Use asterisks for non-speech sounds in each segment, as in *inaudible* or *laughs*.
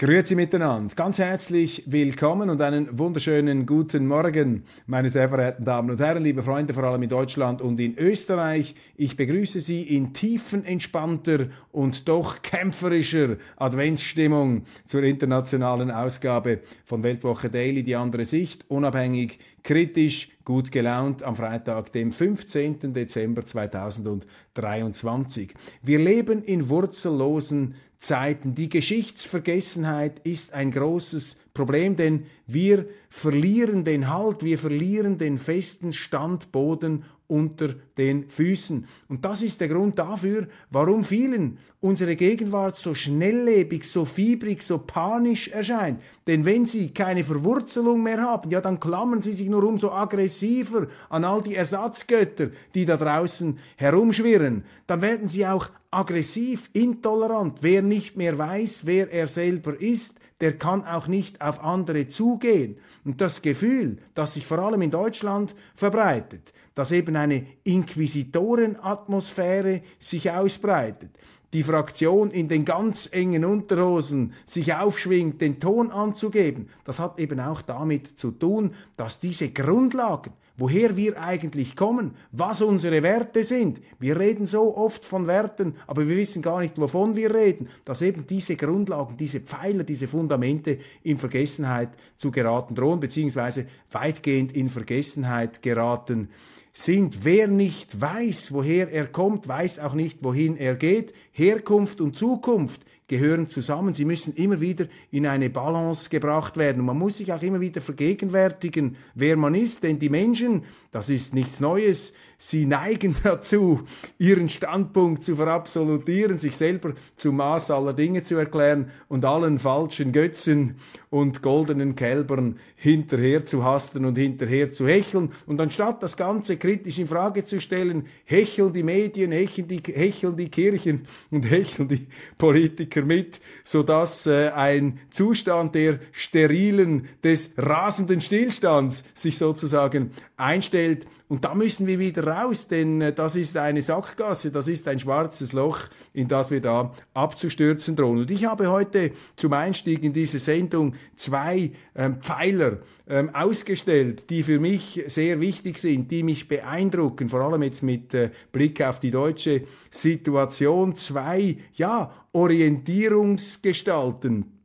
Grüezi miteinander, ganz herzlich willkommen und einen wunderschönen guten Morgen, meine sehr verehrten Damen und Herren, liebe Freunde, vor allem in Deutschland und in Österreich. Ich begrüße Sie in tiefenentspannter und doch kämpferischer Adventsstimmung zur internationalen Ausgabe von Weltwoche Daily, die andere Sicht, unabhängig, kritisch, gut gelaunt am Freitag, dem 15. Dezember 2023. Wir leben in wurzellosen Zeiten. Die Geschichtsvergessenheit ist ein großes Problem, denn wir verlieren den Halt, wir verlieren den festen Standboden unter den Füßen. Und das ist der Grund dafür, warum vielen unsere Gegenwart so schnelllebig, so fiebrig, so panisch erscheint. Denn wenn sie keine Verwurzelung mehr haben, ja, dann klammern sie sich nur umso aggressiver an all die Ersatzgötter, die da draußen herumschwirren. Dann werden sie auch aggressiv, intolerant. Wer nicht mehr weiß, wer er selber ist, der kann auch nicht auf andere zugehen. Und das Gefühl, das sich vor allem in Deutschland verbreitet, dass eben eine Inquisitorenatmosphäre sich ausbreitet, die Fraktion in den ganz engen Unterhosen sich aufschwingt, den Ton anzugeben, das hat eben auch damit zu tun, dass diese Grundlagen, woher wir eigentlich kommen, was unsere Werte sind. Wir reden so oft von Werten, aber wir wissen gar nicht, wovon wir reden, dass eben diese Grundlagen, diese Pfeiler, diese Fundamente in Vergessenheit zu geraten drohen, beziehungsweise weitgehend in Vergessenheit geraten sind. Wer nicht weiß, woher er kommt, weiß auch nicht, wohin er geht. Herkunft und Zukunft gehören zusammen. Sie müssen immer wieder in eine Balance gebracht werden. Und man muss sich auch immer wieder vergegenwärtigen, wer man ist. Denn die Menschen, das ist nichts Neues, Sie neigen *laughs* dazu, ihren Standpunkt zu verabsolutieren, sich selber zum Maß aller Dinge zu erklären und allen falschen Götzen und goldenen Kälbern hinterher zu hasten und hinterher zu hecheln. Und anstatt das Ganze kritisch in Frage zu stellen, hecheln die Medien, hecheln die, hecheln die Kirchen und hecheln die Politiker mit, sodass äh, ein Zustand der sterilen, des rasenden Stillstands sich sozusagen einstellt und da müssen wir wieder raus, denn äh, das ist eine Sackgasse, das ist ein schwarzes Loch, in das wir da abzustürzen drohen. Und ich habe heute zum Einstieg in diese Sendung zwei ähm, Pfeiler ähm, ausgestellt, die für mich sehr wichtig sind, die mich beeindrucken, vor allem jetzt mit äh, Blick auf die deutsche Situation. Zwei, ja, Orientierungsgestalten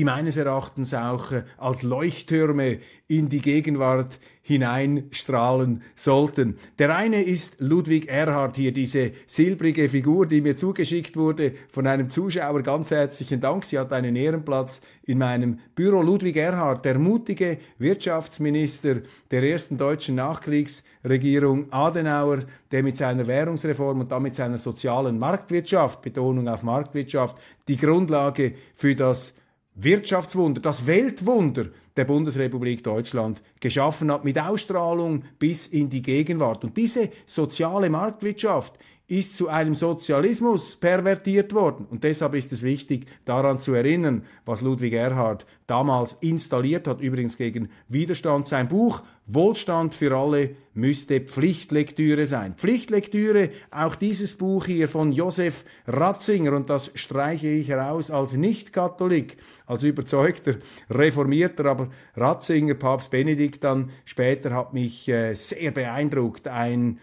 die meines Erachtens auch äh, als Leuchttürme in die Gegenwart hineinstrahlen sollten. Der eine ist Ludwig Erhard hier, diese silbrige Figur, die mir zugeschickt wurde von einem Zuschauer. Ganz herzlichen Dank. Sie hat einen Ehrenplatz in meinem Büro. Ludwig Erhard, der mutige Wirtschaftsminister der ersten deutschen Nachkriegsregierung Adenauer, der mit seiner Währungsreform und damit seiner sozialen Marktwirtschaft, Betonung auf Marktwirtschaft, die Grundlage für das Wirtschaftswunder, das Weltwunder der Bundesrepublik Deutschland geschaffen hat, mit Ausstrahlung bis in die Gegenwart. Und diese soziale Marktwirtschaft ist zu einem Sozialismus pervertiert worden. Und deshalb ist es wichtig, daran zu erinnern, was Ludwig Erhard damals installiert hat, übrigens gegen Widerstand. Sein Buch Wohlstand für alle müsste Pflichtlektüre sein. Pflichtlektüre, auch dieses Buch hier von Josef Ratzinger, und das streiche ich heraus als Nicht-Katholik, als überzeugter Reformierter, aber Ratzinger, Papst Benedikt dann später hat mich äh, sehr beeindruckt. Ein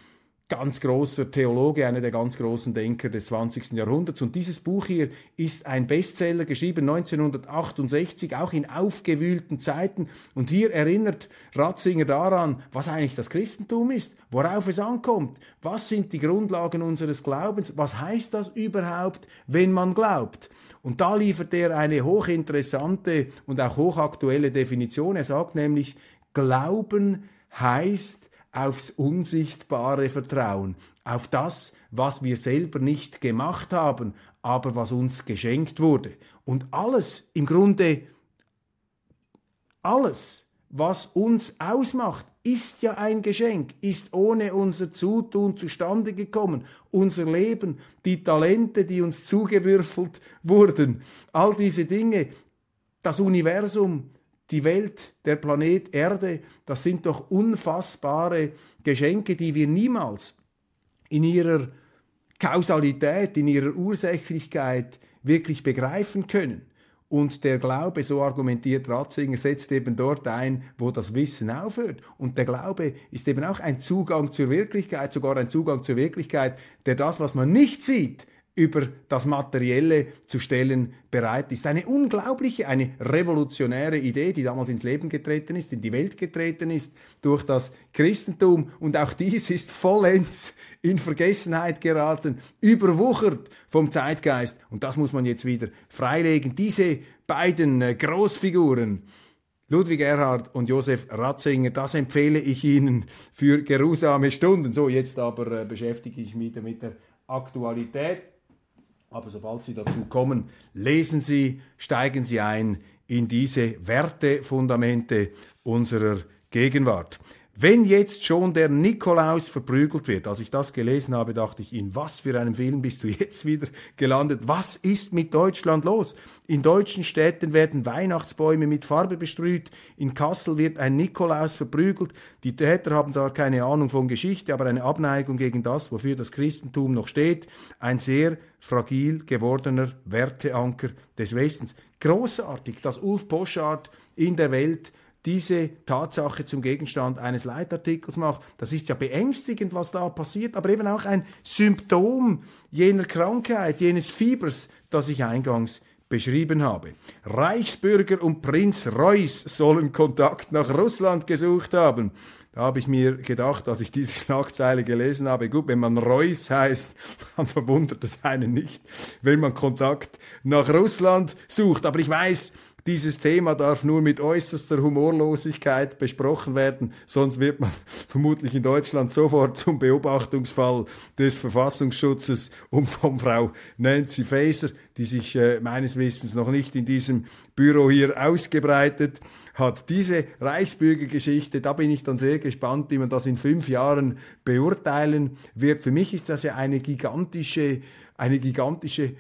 ganz großer Theologe, einer der ganz großen Denker des 20. Jahrhunderts. Und dieses Buch hier ist ein Bestseller, geschrieben 1968, auch in aufgewühlten Zeiten. Und hier erinnert Ratzinger daran, was eigentlich das Christentum ist, worauf es ankommt, was sind die Grundlagen unseres Glaubens, was heißt das überhaupt, wenn man glaubt. Und da liefert er eine hochinteressante und auch hochaktuelle Definition. Er sagt nämlich, Glauben heißt, aufs Unsichtbare vertrauen, auf das, was wir selber nicht gemacht haben, aber was uns geschenkt wurde. Und alles, im Grunde alles, was uns ausmacht, ist ja ein Geschenk, ist ohne unser Zutun zustande gekommen. Unser Leben, die Talente, die uns zugewürfelt wurden, all diese Dinge, das Universum, die Welt, der Planet Erde, das sind doch unfassbare Geschenke, die wir niemals in ihrer Kausalität, in ihrer Ursächlichkeit wirklich begreifen können. Und der Glaube, so argumentiert Ratzinger, setzt eben dort ein, wo das Wissen aufhört. Und der Glaube ist eben auch ein Zugang zur Wirklichkeit, sogar ein Zugang zur Wirklichkeit, der das, was man nicht sieht, über das Materielle zu stellen bereit ist. Eine unglaubliche, eine revolutionäre Idee, die damals ins Leben getreten ist, in die Welt getreten ist durch das Christentum. Und auch dies ist vollends in Vergessenheit geraten, überwuchert vom Zeitgeist. Und das muss man jetzt wieder freilegen. Diese beiden äh, Großfiguren, Ludwig Erhard und Josef Ratzinger, das empfehle ich Ihnen für geruhsame Stunden. So, jetzt aber äh, beschäftige ich mich mit der Aktualität. Aber sobald Sie dazu kommen, lesen Sie, steigen Sie ein in diese Wertefundamente unserer Gegenwart. Wenn jetzt schon der Nikolaus verprügelt wird, als ich das gelesen habe, dachte ich, in was für einem Film bist du jetzt wieder gelandet? Was ist mit Deutschland los? In deutschen Städten werden Weihnachtsbäume mit Farbe bestrüht, in Kassel wird ein Nikolaus verprügelt. Die Täter haben zwar keine Ahnung von Geschichte, aber eine Abneigung gegen das, wofür das Christentum noch steht. Ein sehr fragil gewordener Werteanker des Westens. Großartig, dass Ulf Poschardt in der Welt diese Tatsache zum Gegenstand eines Leitartikels macht. Das ist ja beängstigend, was da passiert, aber eben auch ein Symptom jener Krankheit, jenes Fiebers, das ich eingangs beschrieben habe. Reichsbürger und Prinz Reuß sollen Kontakt nach Russland gesucht haben. Da habe ich mir gedacht, als ich diese Schlagzeile gelesen habe, gut, wenn man Reuß heißt, *laughs* dann verwundert es einen nicht, wenn man Kontakt nach Russland sucht. Aber ich weiß, dieses Thema darf nur mit äußerster Humorlosigkeit besprochen werden, sonst wird man *laughs* vermutlich in Deutschland sofort zum Beobachtungsfall des Verfassungsschutzes und von Frau Nancy Faeser, die sich äh, meines Wissens noch nicht in diesem Büro hier ausgebreitet hat. Diese Reichsbürgergeschichte, da bin ich dann sehr gespannt, wie man das in fünf Jahren beurteilen wird. Für mich ist das ja eine gigantische, eine gigantische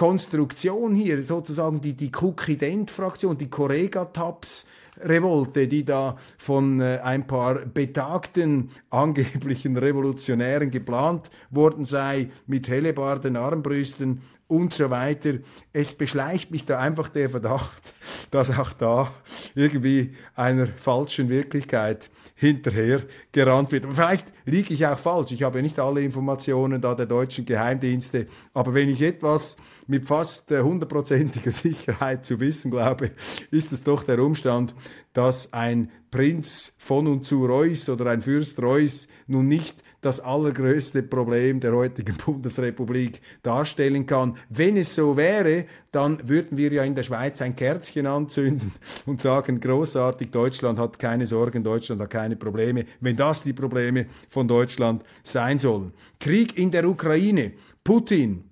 Konstruktion hier, sozusagen die, die Kukident-Fraktion, die Correga-Taps, Revolte, die da von äh, ein paar betagten angeblichen Revolutionären geplant worden sei, mit Hellebarden, Armbrüsten und so weiter. Es beschleicht mich da einfach der Verdacht, *laughs* dass auch da irgendwie einer falschen Wirklichkeit hinterher gerannt wird. Aber vielleicht liege ich auch falsch. Ich habe nicht alle Informationen da der deutschen Geheimdienste. Aber wenn ich etwas mit fast äh, hundertprozentiger *laughs* Sicherheit zu wissen glaube, ist es doch der Umstand, dass ein Prinz von und zu Reuß oder ein Fürst Reuß nun nicht das allergrößte Problem der heutigen *laughs* Bundesrepublik darstellen kann. Wenn es so wäre, dann würden wir ja in der Schweiz ein Kerzchen anzünden *laughs* und sagen, großartig, Deutschland hat keine Sorgen, Deutschland hat keine Probleme, wenn das die Probleme von Deutschland sein sollen. Krieg in der Ukraine, Putin,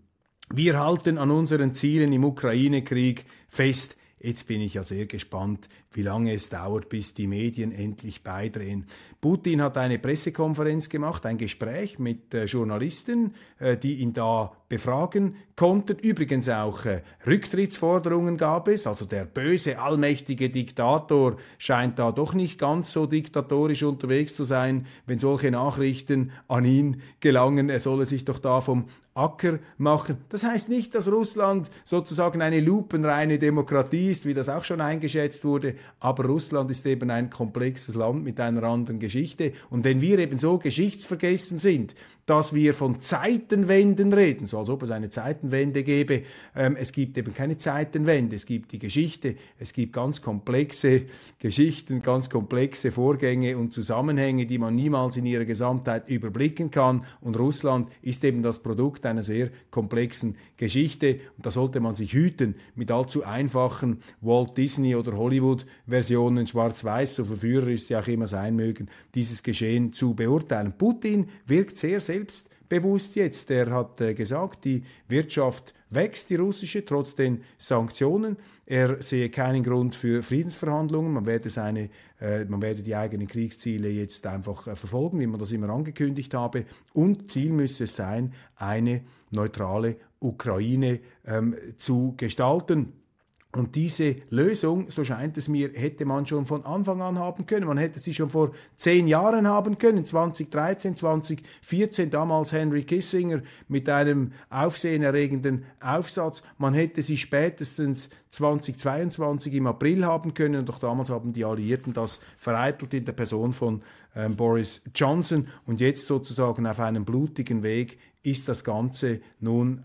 wir halten an unseren Zielen im Ukraine-Krieg fest. Jetzt bin ich ja sehr gespannt, wie lange es dauert, bis die Medien endlich beidrehen. Putin hat eine Pressekonferenz gemacht, ein Gespräch mit äh, Journalisten, äh, die ihn da befragen konnten. Übrigens auch äh, Rücktrittsforderungen gab es. Also der böse, allmächtige Diktator scheint da doch nicht ganz so diktatorisch unterwegs zu sein, wenn solche Nachrichten an ihn gelangen. Er solle sich doch da vom Acker machen. Das heißt nicht, dass Russland sozusagen eine lupenreine Demokratie ist, wie das auch schon eingeschätzt wurde, aber Russland ist eben ein komplexes Land mit einer anderen Geschichte. Und wenn wir eben so geschichtsvergessen sind, dass wir von Zeitenwenden reden, so als ob es eine Zeitenwende gäbe. Ähm, es gibt eben keine Zeitenwende, es gibt die Geschichte, es gibt ganz komplexe Geschichten, ganz komplexe Vorgänge und Zusammenhänge, die man niemals in ihrer Gesamtheit überblicken kann. Und Russland ist eben das Produkt einer sehr komplexen Geschichte. Und da sollte man sich hüten, mit allzu einfachen Walt Disney oder Hollywood-Versionen schwarz-weiß, so verführerisch sie auch immer sein mögen, dieses Geschehen zu beurteilen. Putin wirkt sehr, sehr selbst jetzt. Er hat äh, gesagt, die Wirtschaft wächst, die russische, trotz den Sanktionen. Er sehe keinen Grund für Friedensverhandlungen. Man werde, seine, äh, man werde die eigenen Kriegsziele jetzt einfach äh, verfolgen, wie man das immer angekündigt habe. Und Ziel müsse es sein, eine neutrale Ukraine ähm, zu gestalten. Und diese Lösung, so scheint es mir, hätte man schon von Anfang an haben können. Man hätte sie schon vor zehn Jahren haben können, 2013, 2014, damals Henry Kissinger mit einem aufsehenerregenden Aufsatz. Man hätte sie spätestens 2022 im April haben können. Und auch damals haben die Alliierten das vereitelt in der Person von ähm, Boris Johnson. Und jetzt sozusagen auf einem blutigen Weg ist das Ganze nun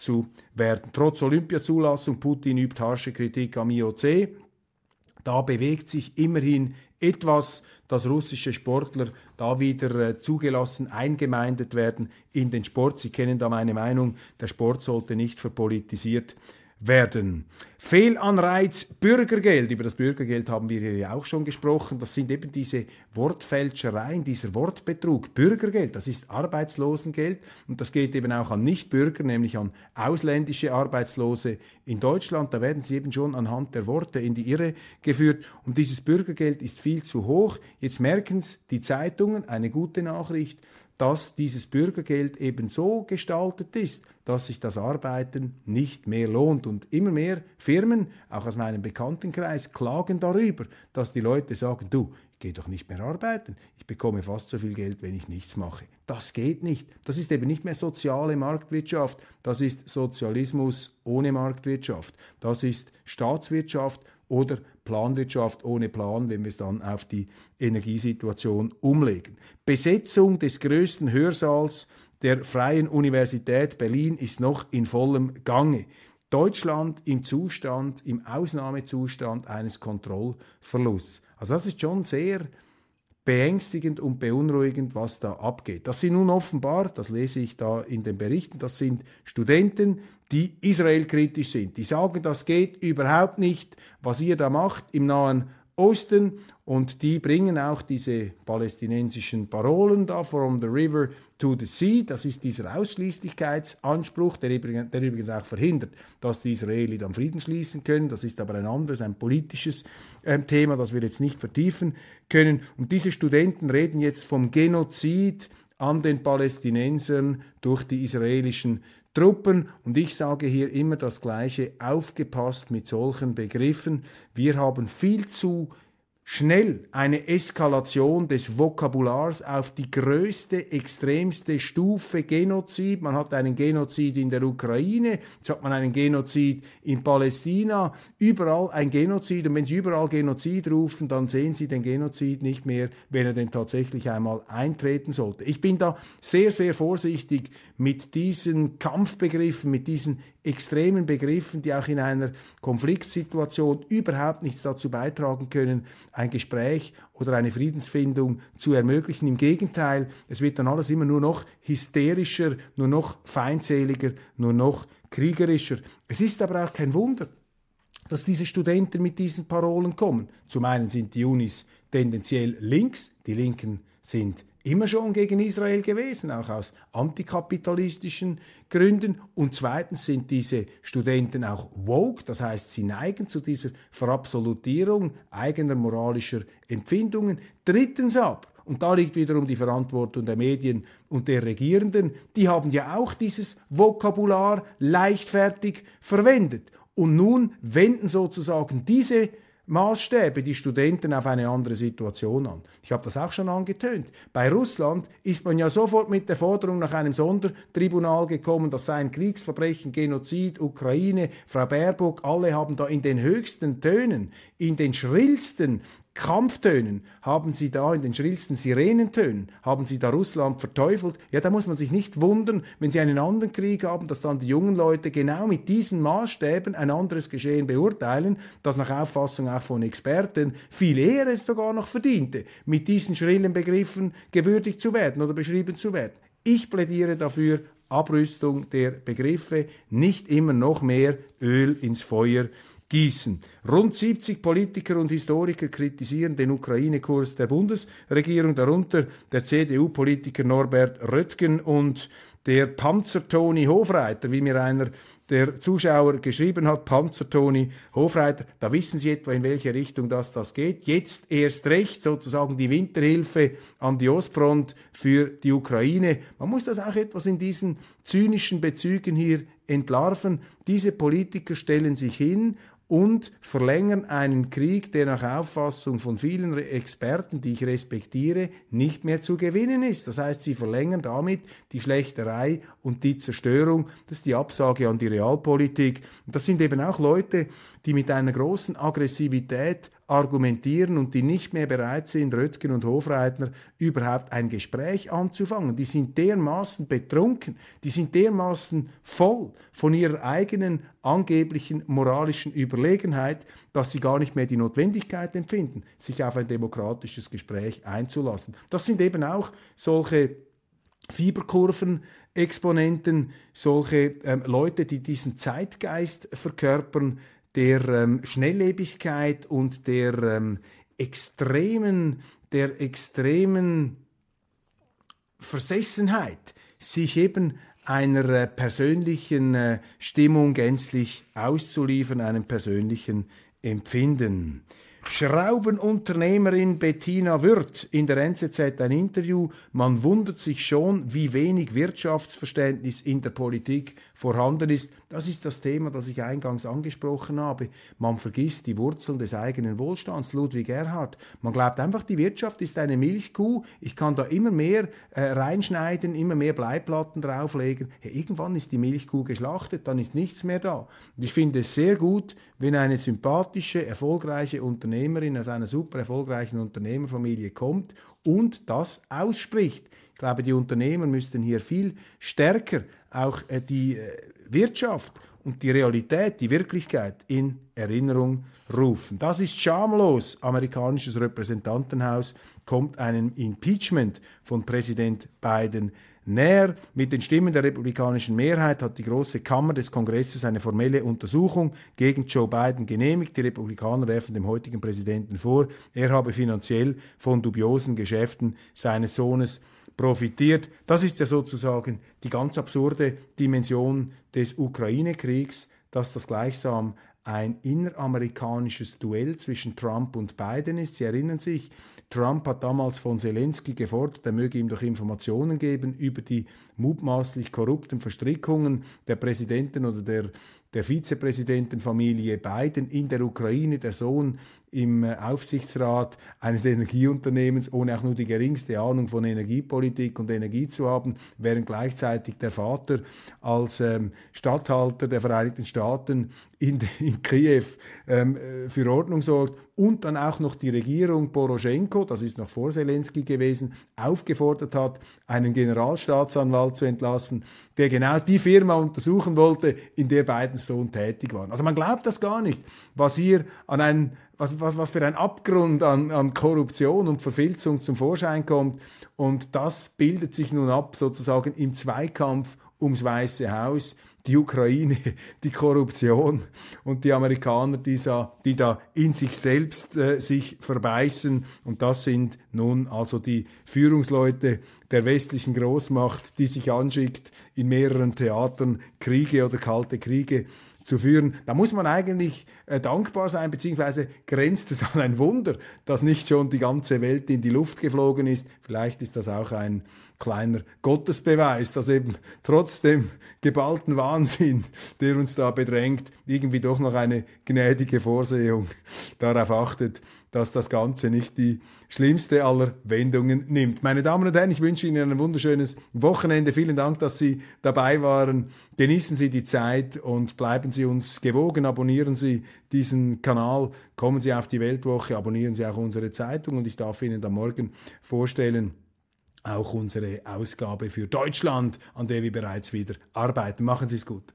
zu werden. Trotz Olympiazulassung, Putin übt harsche Kritik am IOC. Da bewegt sich immerhin etwas, dass russische Sportler da wieder äh, zugelassen, eingemeindet werden in den Sport. Sie kennen da meine Meinung, der Sport sollte nicht verpolitisiert werden. Fehlanreiz Bürgergeld. Über das Bürgergeld haben wir hier ja auch schon gesprochen. Das sind eben diese Wortfälschereien, dieser Wortbetrug. Bürgergeld, das ist Arbeitslosengeld und das geht eben auch an Nichtbürger, nämlich an ausländische Arbeitslose in Deutschland. Da werden sie eben schon anhand der Worte in die Irre geführt und dieses Bürgergeld ist viel zu hoch. Jetzt merken es die Zeitungen, eine gute Nachricht dass dieses Bürgergeld eben so gestaltet ist, dass sich das Arbeiten nicht mehr lohnt. Und immer mehr Firmen, auch aus meinem Bekanntenkreis, klagen darüber, dass die Leute sagen, du, ich gehe doch nicht mehr arbeiten, ich bekomme fast so viel Geld, wenn ich nichts mache. Das geht nicht. Das ist eben nicht mehr soziale Marktwirtschaft, das ist Sozialismus ohne Marktwirtschaft, das ist Staatswirtschaft oder Planwirtschaft ohne Plan, wenn wir es dann auf die Energiesituation umlegen. Besetzung des größten Hörsaals der Freien Universität Berlin ist noch in vollem Gange. Deutschland im Zustand, im Ausnahmezustand eines Kontrollverlusts. Also das ist schon sehr beängstigend und beunruhigend, was da abgeht. Das sind nun offenbar, das lese ich da in den Berichten, das sind Studenten, die israelkritisch sind. Die sagen, das geht überhaupt nicht, was ihr da macht im Nahen Osten und die bringen auch diese palästinensischen Parolen da, from the river to the sea, das ist dieser Ausschließlichkeitsanspruch, der, der übrigens auch verhindert, dass die Israeli dann Frieden schließen können, das ist aber ein anderes, ein politisches äh, Thema, das wir jetzt nicht vertiefen können. Und diese Studenten reden jetzt vom Genozid an den Palästinensern durch die israelischen Truppen. Und ich sage hier immer das Gleiche, aufgepasst mit solchen Begriffen. Wir haben viel zu schnell eine Eskalation des Vokabulars auf die größte, extremste Stufe Genozid. Man hat einen Genozid in der Ukraine, jetzt hat man einen Genozid in Palästina, überall ein Genozid. Und wenn Sie überall Genozid rufen, dann sehen Sie den Genozid nicht mehr, wenn er denn tatsächlich einmal eintreten sollte. Ich bin da sehr, sehr vorsichtig mit diesen Kampfbegriffen, mit diesen extremen Begriffen, die auch in einer Konfliktsituation überhaupt nichts dazu beitragen können, ein Gespräch oder eine Friedensfindung zu ermöglichen. Im Gegenteil, es wird dann alles immer nur noch hysterischer, nur noch feindseliger, nur noch kriegerischer. Es ist aber auch kein Wunder, dass diese Studenten mit diesen Parolen kommen. Zum einen sind die Unis tendenziell links, die Linken sind immer schon gegen Israel gewesen, auch aus antikapitalistischen Gründen. Und zweitens sind diese Studenten auch woke, das heißt, sie neigen zu dieser Verabsolutierung eigener moralischer Empfindungen. Drittens aber, und da liegt wiederum die Verantwortung der Medien und der Regierenden, die haben ja auch dieses Vokabular leichtfertig verwendet. Und nun wenden sozusagen diese Maßstäbe die Studenten auf eine andere Situation an. Ich habe das auch schon angetönt. Bei Russland ist man ja sofort mit der Forderung nach einem Sondertribunal gekommen, das sei ein Kriegsverbrechen, Genozid, Ukraine, Frau Baerbock, alle haben da in den höchsten Tönen, in den schrillsten Kampftönen haben sie da in den schrillsten Sirenentönen, haben sie da Russland verteufelt. Ja, da muss man sich nicht wundern, wenn sie einen anderen Krieg haben, dass dann die jungen Leute genau mit diesen Maßstäben ein anderes Geschehen beurteilen, das nach Auffassung auch von Experten viel eher es sogar noch verdiente, mit diesen schrillen Begriffen gewürdigt zu werden oder beschrieben zu werden. Ich plädiere dafür, Abrüstung der Begriffe, nicht immer noch mehr Öl ins Feuer gießen. Rund 70 Politiker und Historiker kritisieren den Ukraine-Kurs der Bundesregierung, darunter der CDU-Politiker Norbert Röttgen und der Panzer-Toni Hofreiter, wie mir einer der Zuschauer geschrieben hat, Panzer-Toni Hofreiter, da wissen Sie etwa, in welche Richtung das, das geht. Jetzt erst recht sozusagen die Winterhilfe an die Ostfront für die Ukraine. Man muss das auch etwas in diesen zynischen Bezügen hier entlarven. Diese Politiker stellen sich hin und verlängern einen Krieg, der nach Auffassung von vielen Experten, die ich respektiere, nicht mehr zu gewinnen ist. Das heißt, sie verlängern damit die Schlechterei und die Zerstörung. Das ist die Absage an die Realpolitik. Und das sind eben auch Leute, die mit einer großen Aggressivität argumentieren und die nicht mehr bereit sind, Röttgen und Hofreitner überhaupt ein Gespräch anzufangen. Die sind dermaßen betrunken, die sind dermaßen voll von ihrer eigenen angeblichen moralischen Überlegenheit, dass sie gar nicht mehr die Notwendigkeit empfinden, sich auf ein demokratisches Gespräch einzulassen. Das sind eben auch solche Fieberkurven, Exponenten, solche ähm, Leute, die diesen Zeitgeist verkörpern, der ähm, Schnelllebigkeit und der ähm, extremen, der extremen Versessenheit, sich eben einer äh, persönlichen äh, Stimmung gänzlich auszuliefern, einem persönlichen Empfinden. Schraubenunternehmerin Bettina Wirth in der NZZ ein Interview. Man wundert sich schon, wie wenig Wirtschaftsverständnis in der Politik vorhanden ist. Das ist das Thema, das ich eingangs angesprochen habe. Man vergisst die Wurzeln des eigenen Wohlstands. Ludwig Erhard. Man glaubt einfach, die Wirtschaft ist eine Milchkuh. Ich kann da immer mehr äh, reinschneiden, immer mehr Bleiplatten drauflegen. Ja, irgendwann ist die Milchkuh geschlachtet, dann ist nichts mehr da. Und ich finde es sehr gut, wenn eine sympathische, erfolgreiche Unternehmerin aus einer super erfolgreichen Unternehmerfamilie kommt und das ausspricht. Ich glaube, die Unternehmer müssten hier viel stärker auch äh, die äh, Wirtschaft und die Realität, die Wirklichkeit in Erinnerung rufen. Das ist schamlos. Amerikanisches Repräsentantenhaus kommt einem Impeachment von Präsident Biden näher. Mit den Stimmen der republikanischen Mehrheit hat die große Kammer des Kongresses eine formelle Untersuchung gegen Joe Biden genehmigt. Die Republikaner werfen dem heutigen Präsidenten vor, er habe finanziell von dubiosen Geschäften seines Sohnes profitiert. Das ist ja sozusagen die ganz absurde Dimension des Ukraine-Kriegs, dass das gleichsam ein inneramerikanisches Duell zwischen Trump und Biden ist. Sie erinnern sich, Trump hat damals von Zelensky gefordert, er möge ihm doch Informationen geben über die mutmaßlich korrupten Verstrickungen der Präsidenten oder der, der Vizepräsidentenfamilie Biden in der Ukraine. Der Sohn im äh, Aufsichtsrat eines Energieunternehmens, ohne auch nur die geringste Ahnung von Energiepolitik und Energie zu haben, während gleichzeitig der Vater als ähm, Statthalter der Vereinigten Staaten in, in Kiew ähm, äh, für Ordnung sorgt und dann auch noch die Regierung Poroschenko, das ist noch vor Zelensky gewesen, aufgefordert hat, einen Generalstaatsanwalt zu entlassen, der genau die Firma untersuchen wollte, in der Bidens Sohn tätig war. Also man glaubt das gar nicht, was hier an einem was, was, was für ein Abgrund an, an Korruption und Verfilzung zum Vorschein kommt. Und das bildet sich nun ab sozusagen im Zweikampf ums Weiße Haus. Die Ukraine, *laughs* die Korruption und die Amerikaner, die, die da in sich selbst äh, sich verbeißen. Und das sind nun also die Führungsleute der westlichen Großmacht, die sich anschickt, in mehreren Theatern Kriege oder kalte Kriege zu führen. Da muss man eigentlich äh, dankbar sein, beziehungsweise grenzt es *laughs* an ein Wunder, dass nicht schon die ganze Welt in die Luft geflogen ist. Vielleicht ist das auch ein kleiner Gottesbeweis, dass eben trotz dem geballten Wahnsinn, der uns da bedrängt, irgendwie doch noch eine gnädige Vorsehung darauf achtet, dass das Ganze nicht die schlimmste aller Wendungen nimmt. Meine Damen und Herren, ich wünsche Ihnen ein wunderschönes Wochenende. Vielen Dank, dass Sie dabei waren. Genießen Sie die Zeit und bleiben Sie uns gewogen. Abonnieren Sie diesen Kanal. Kommen Sie auf die Weltwoche. Abonnieren Sie auch unsere Zeitung. Und ich darf Ihnen dann morgen vorstellen, auch unsere Ausgabe für Deutschland, an der wir bereits wieder arbeiten. Machen Sie es gut.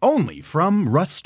Only from Rust